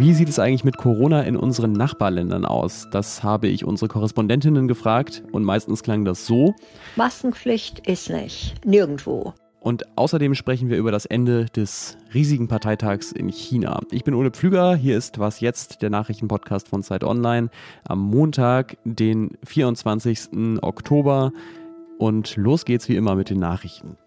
Wie sieht es eigentlich mit Corona in unseren Nachbarländern aus? Das habe ich unsere Korrespondentinnen gefragt und meistens klang das so. Maskenpflicht ist nicht. Nirgendwo. Und außerdem sprechen wir über das Ende des riesigen Parteitags in China. Ich bin Ole Pflüger, hier ist Was jetzt, der Nachrichtenpodcast von Zeit Online am Montag, den 24. Oktober. Und los geht's wie immer mit den Nachrichten.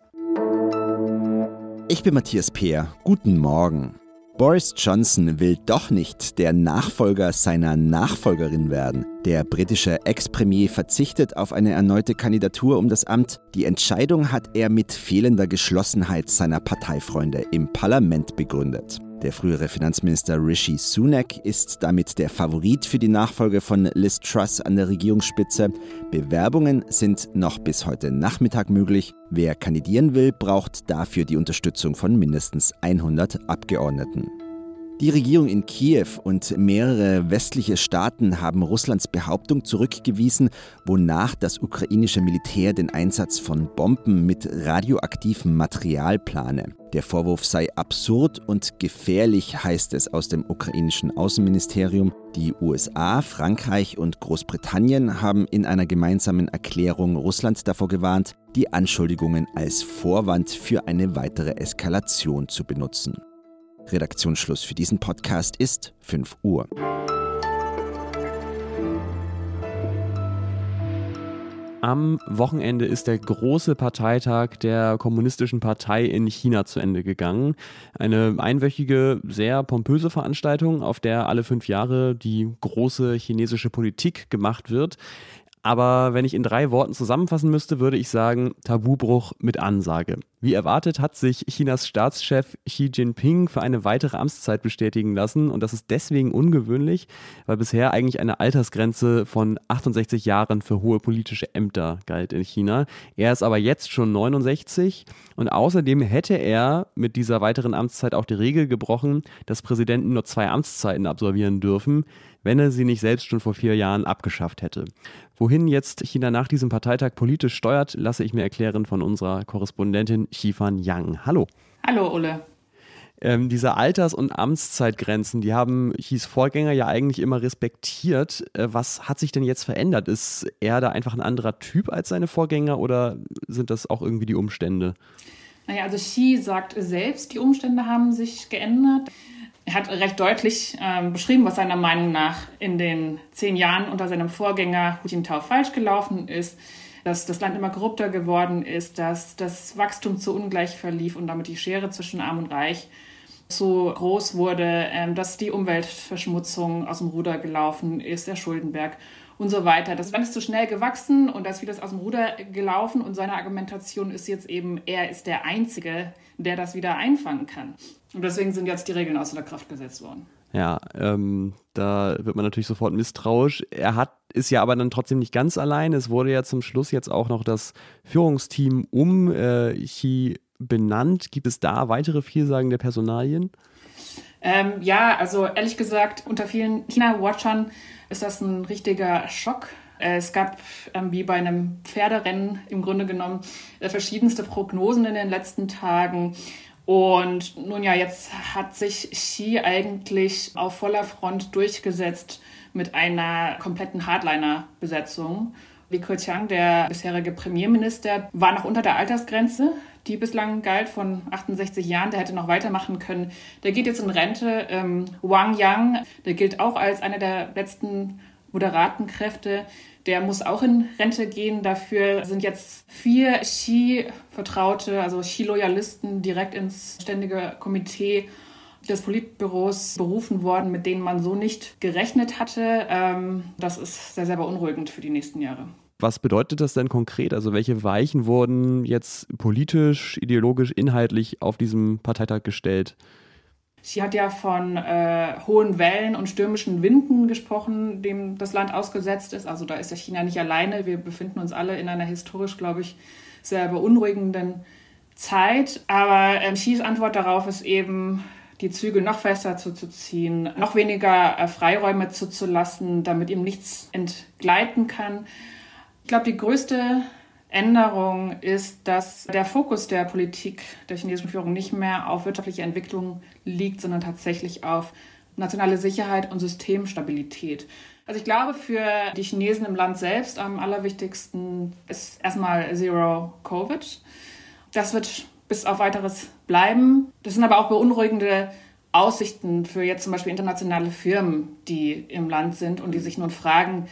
Ich bin Matthias Peer. Guten Morgen. Boris Johnson will doch nicht der Nachfolger seiner Nachfolgerin werden. Der britische Ex-Premier verzichtet auf eine erneute Kandidatur um das Amt. Die Entscheidung hat er mit fehlender Geschlossenheit seiner Parteifreunde im Parlament begründet. Der frühere Finanzminister Rishi Sunak ist damit der Favorit für die Nachfolge von Liz Truss an der Regierungsspitze. Bewerbungen sind noch bis heute Nachmittag möglich. Wer kandidieren will, braucht dafür die Unterstützung von mindestens 100 Abgeordneten. Die Regierung in Kiew und mehrere westliche Staaten haben Russlands Behauptung zurückgewiesen, wonach das ukrainische Militär den Einsatz von Bomben mit radioaktivem Material plane. Der Vorwurf sei absurd und gefährlich, heißt es aus dem ukrainischen Außenministerium. Die USA, Frankreich und Großbritannien haben in einer gemeinsamen Erklärung Russland davor gewarnt, die Anschuldigungen als Vorwand für eine weitere Eskalation zu benutzen. Redaktionsschluss für diesen Podcast ist 5 Uhr. Am Wochenende ist der große Parteitag der Kommunistischen Partei in China zu Ende gegangen. Eine einwöchige, sehr pompöse Veranstaltung, auf der alle fünf Jahre die große chinesische Politik gemacht wird. Aber wenn ich in drei Worten zusammenfassen müsste, würde ich sagen, Tabubruch mit Ansage. Wie erwartet hat sich Chinas Staatschef Xi Jinping für eine weitere Amtszeit bestätigen lassen und das ist deswegen ungewöhnlich, weil bisher eigentlich eine Altersgrenze von 68 Jahren für hohe politische Ämter galt in China. Er ist aber jetzt schon 69 und außerdem hätte er mit dieser weiteren Amtszeit auch die Regel gebrochen, dass Präsidenten nur zwei Amtszeiten absolvieren dürfen wenn er sie nicht selbst schon vor vier Jahren abgeschafft hätte. Wohin jetzt China nach diesem Parteitag politisch steuert, lasse ich mir erklären von unserer Korrespondentin Xifan Yang. Hallo. Hallo, Ole. Ähm, diese Alters- und Amtszeitgrenzen, die haben Xis Vorgänger ja eigentlich immer respektiert. Äh, was hat sich denn jetzt verändert? Ist er da einfach ein anderer Typ als seine Vorgänger oder sind das auch irgendwie die Umstände? Naja, also Xi sagt selbst, die Umstände haben sich geändert. Er hat recht deutlich ähm, beschrieben, was seiner Meinung nach in den zehn Jahren unter seinem Vorgänger Hu Jintao falsch gelaufen ist, dass das Land immer korrupter geworden ist, dass das Wachstum zu ungleich verlief und damit die Schere zwischen Arm und Reich so groß wurde, ähm, dass die Umweltverschmutzung aus dem Ruder gelaufen ist, der Schuldenberg und so weiter. Das Land ist zu schnell gewachsen und da ist vieles aus dem Ruder gelaufen und seine Argumentation ist jetzt eben, er ist der Einzige, der das wieder einfangen kann. Und deswegen sind jetzt die Regeln außer der Kraft gesetzt worden. Ja, ähm, da wird man natürlich sofort misstrauisch. Er hat ist ja aber dann trotzdem nicht ganz allein. Es wurde ja zum Schluss jetzt auch noch das Führungsteam um äh, Xi benannt. Gibt es da weitere vielsagende Personalien? Ähm, ja, also ehrlich gesagt, unter vielen China-Watchern ist das ein richtiger Schock. Es gab, ähm, wie bei einem Pferderennen im Grunde genommen, äh, verschiedenste Prognosen in den letzten Tagen. Und nun ja, jetzt hat sich Xi eigentlich auf voller Front durchgesetzt mit einer kompletten Hardliner-Besetzung. Li Keqiang, der bisherige Premierminister, war noch unter der Altersgrenze, die bislang galt von 68 Jahren. Der hätte noch weitermachen können. Der geht jetzt in Rente. Ähm, Wang Yang, der gilt auch als einer der letzten moderaten Kräfte. Der muss auch in Rente gehen. Dafür sind jetzt vier Xi-Vertraute, also Xi-Loyalisten, direkt ins ständige Komitee des Politbüros berufen worden, mit denen man so nicht gerechnet hatte. Ähm, das ist sehr, sehr beunruhigend für die nächsten Jahre. Was bedeutet das denn konkret? Also welche Weichen wurden jetzt politisch, ideologisch, inhaltlich auf diesem Parteitag gestellt? Sie hat ja von äh, hohen Wellen und stürmischen Winden gesprochen, dem das Land ausgesetzt ist. Also da ist ja China nicht alleine. Wir befinden uns alle in einer historisch, glaube ich, sehr beunruhigenden Zeit. Aber äh, Xis Antwort darauf ist eben, die Zügel noch fester zuzuziehen, noch weniger äh, Freiräume zuzulassen, damit ihm nichts entgleiten kann. Ich glaube, die größte Änderung ist, dass der Fokus der Politik der chinesischen Führung nicht mehr auf wirtschaftliche Entwicklung liegt, sondern tatsächlich auf nationale Sicherheit und Systemstabilität. Also ich glaube, für die Chinesen im Land selbst am allerwichtigsten ist erstmal Zero Covid. Das wird bis auf weiteres bleiben. Das sind aber auch beunruhigende Aussichten für jetzt zum Beispiel internationale Firmen, die im Land sind und die sich nun fragen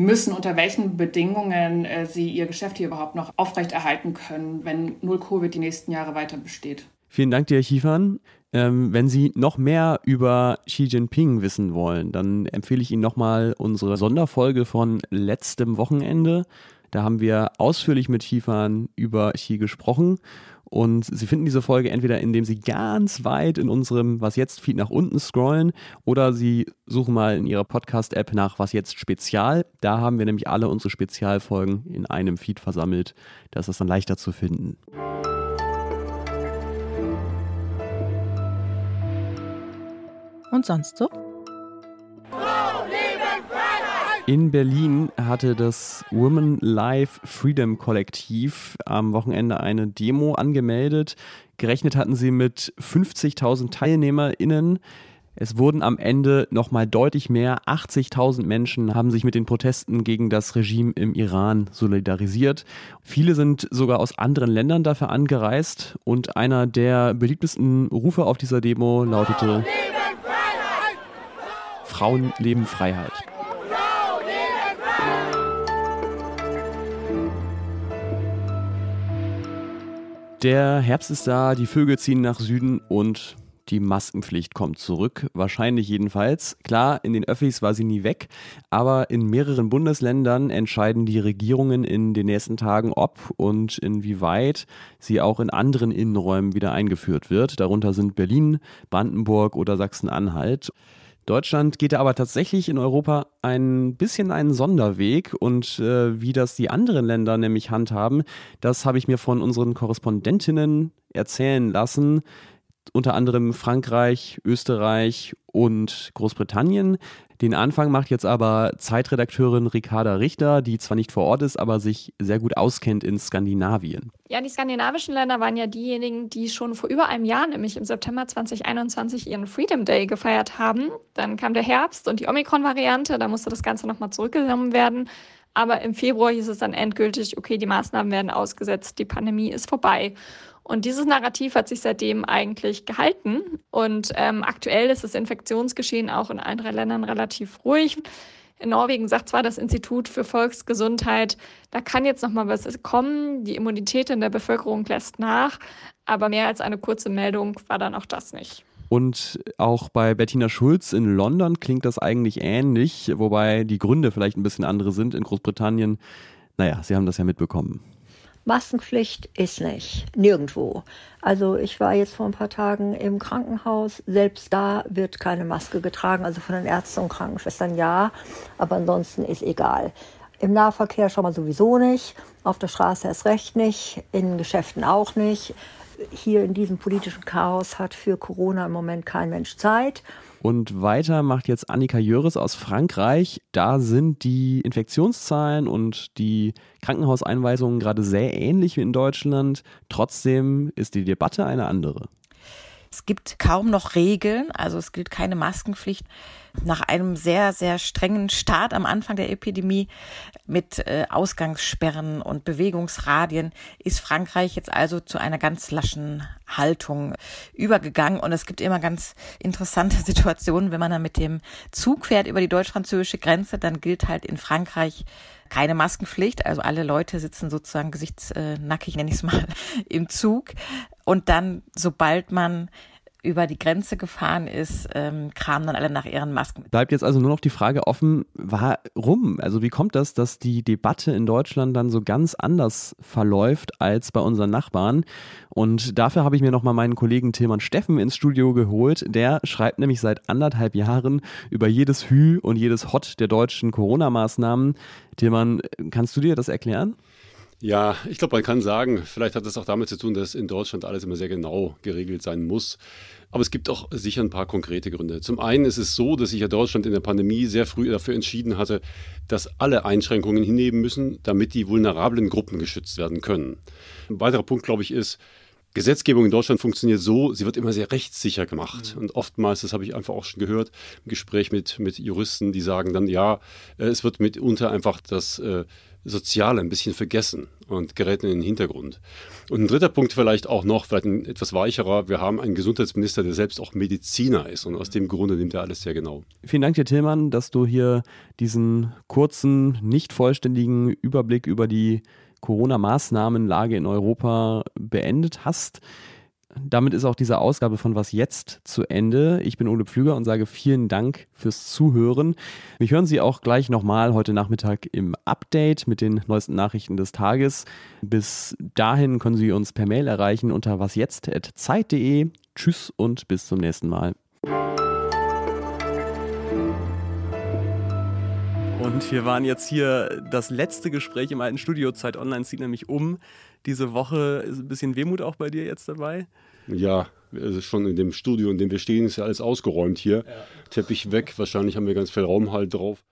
müssen, unter welchen Bedingungen äh, sie ihr Geschäft hier überhaupt noch aufrechterhalten können, wenn Null Covid die nächsten Jahre weiter besteht. Vielen Dank dir, Chifan. Ähm, wenn Sie noch mehr über Xi Jinping wissen wollen, dann empfehle ich Ihnen nochmal unsere Sonderfolge von letztem Wochenende. Da haben wir ausführlich mit Chifan über Xi gesprochen. Und Sie finden diese Folge entweder, indem Sie ganz weit in unserem Was jetzt Feed nach unten scrollen oder Sie suchen mal in Ihrer Podcast-App nach Was jetzt Spezial. Da haben wir nämlich alle unsere Spezialfolgen in einem Feed versammelt. Da ist es dann leichter zu finden. Und sonst so? In Berlin hatte das Women Life Freedom Kollektiv am Wochenende eine Demo angemeldet. Gerechnet hatten sie mit 50.000 TeilnehmerInnen. Es wurden am Ende nochmal deutlich mehr. 80.000 Menschen haben sich mit den Protesten gegen das Regime im Iran solidarisiert. Viele sind sogar aus anderen Ländern dafür angereist. Und einer der beliebtesten Rufe auf dieser Demo lautete: Frauen leben Freiheit. Der Herbst ist da, die Vögel ziehen nach Süden und die Maskenpflicht kommt zurück, wahrscheinlich jedenfalls. Klar, in den Öffis war sie nie weg, aber in mehreren Bundesländern entscheiden die Regierungen in den nächsten Tagen, ob und inwieweit sie auch in anderen Innenräumen wieder eingeführt wird. Darunter sind Berlin, Brandenburg oder Sachsen-Anhalt. Deutschland geht aber tatsächlich in Europa ein bisschen einen Sonderweg und äh, wie das die anderen Länder nämlich handhaben, das habe ich mir von unseren Korrespondentinnen erzählen lassen unter anderem Frankreich, Österreich und Großbritannien. Den Anfang macht jetzt aber Zeitredakteurin Ricarda Richter, die zwar nicht vor Ort ist, aber sich sehr gut auskennt in Skandinavien. Ja, die skandinavischen Länder waren ja diejenigen, die schon vor über einem Jahr, nämlich im September 2021, ihren Freedom Day gefeiert haben. Dann kam der Herbst und die Omikron-Variante, da musste das Ganze nochmal zurückgenommen werden. Aber im Februar hieß es dann endgültig, okay, die Maßnahmen werden ausgesetzt, die Pandemie ist vorbei. Und dieses Narrativ hat sich seitdem eigentlich gehalten. Und ähm, aktuell ist das Infektionsgeschehen auch in drei Ländern relativ ruhig. In Norwegen sagt zwar das Institut für Volksgesundheit, da kann jetzt noch mal was kommen. Die Immunität in der Bevölkerung lässt nach, aber mehr als eine kurze Meldung war dann auch das nicht. Und auch bei Bettina Schulz in London klingt das eigentlich ähnlich, wobei die Gründe vielleicht ein bisschen andere sind. In Großbritannien, naja, Sie haben das ja mitbekommen. Maskenpflicht ist nicht. Nirgendwo. Also ich war jetzt vor ein paar Tagen im Krankenhaus. Selbst da wird keine Maske getragen. Also von den Ärzten und Krankenschwestern ja. Aber ansonsten ist egal. Im Nahverkehr schon mal sowieso nicht. Auf der Straße erst recht nicht. In Geschäften auch nicht. Hier in diesem politischen Chaos hat für Corona im Moment kein Mensch Zeit. Und weiter macht jetzt Annika Jöris aus Frankreich. Da sind die Infektionszahlen und die Krankenhauseinweisungen gerade sehr ähnlich wie in Deutschland. Trotzdem ist die Debatte eine andere. Es gibt kaum noch Regeln, also es gilt keine Maskenpflicht. Nach einem sehr, sehr strengen Start am Anfang der Epidemie mit äh, Ausgangssperren und Bewegungsradien ist Frankreich jetzt also zu einer ganz laschen Haltung übergegangen. Und es gibt immer ganz interessante Situationen, wenn man dann mit dem Zug fährt über die deutsch-französische Grenze, dann gilt halt in Frankreich keine Maskenpflicht. Also alle Leute sitzen sozusagen gesichtsnackig, nenne ich es mal, im Zug. Und dann, sobald man über die Grenze gefahren ist, ähm, kramen dann alle nach ihren Masken. Bleibt jetzt also nur noch die Frage offen, warum? Also wie kommt das, dass die Debatte in Deutschland dann so ganz anders verläuft als bei unseren Nachbarn? Und dafür habe ich mir nochmal meinen Kollegen Tilman Steffen ins Studio geholt. Der schreibt nämlich seit anderthalb Jahren über jedes Hü und jedes Hot der deutschen Corona-Maßnahmen. Tilman, kannst du dir das erklären? Ja, ich glaube, man kann sagen, vielleicht hat das auch damit zu tun, dass in Deutschland alles immer sehr genau geregelt sein muss. Aber es gibt auch sicher ein paar konkrete Gründe. Zum einen ist es so, dass sich ja Deutschland in der Pandemie sehr früh dafür entschieden hatte, dass alle Einschränkungen hinnehmen müssen, damit die vulnerablen Gruppen geschützt werden können. Ein weiterer Punkt, glaube ich, ist, Gesetzgebung in Deutschland funktioniert so, sie wird immer sehr rechtssicher gemacht. Mhm. Und oftmals, das habe ich einfach auch schon gehört, im Gespräch mit, mit Juristen, die sagen dann, ja, äh, es wird mitunter einfach das äh, Soziale ein bisschen vergessen und gerät in den Hintergrund. Und ein dritter Punkt vielleicht auch noch, vielleicht ein etwas weicherer, wir haben einen Gesundheitsminister, der selbst auch Mediziner ist und aus dem Grunde nimmt er alles sehr genau. Vielen Dank dir, Tillmann, dass du hier diesen kurzen, nicht vollständigen Überblick über die Corona-Maßnahmenlage in Europa beendet hast. Damit ist auch diese Ausgabe von Was jetzt zu Ende. Ich bin Ole Pflüger und sage vielen Dank fürs Zuhören. Wir hören Sie auch gleich nochmal heute Nachmittag im Update mit den neuesten Nachrichten des Tages. Bis dahin können Sie uns per Mail erreichen unter wasjetzt.zeit.de. Tschüss und bis zum nächsten Mal. Und wir waren jetzt hier das letzte Gespräch im alten Studio. Zeit Online zieht nämlich um. Diese Woche ist ein bisschen Wehmut auch bei dir jetzt dabei. Ja, schon in dem Studio, in dem wir stehen, ist ja alles ausgeräumt hier. Ja. Teppich weg. Wahrscheinlich haben wir ganz viel Raum halt drauf.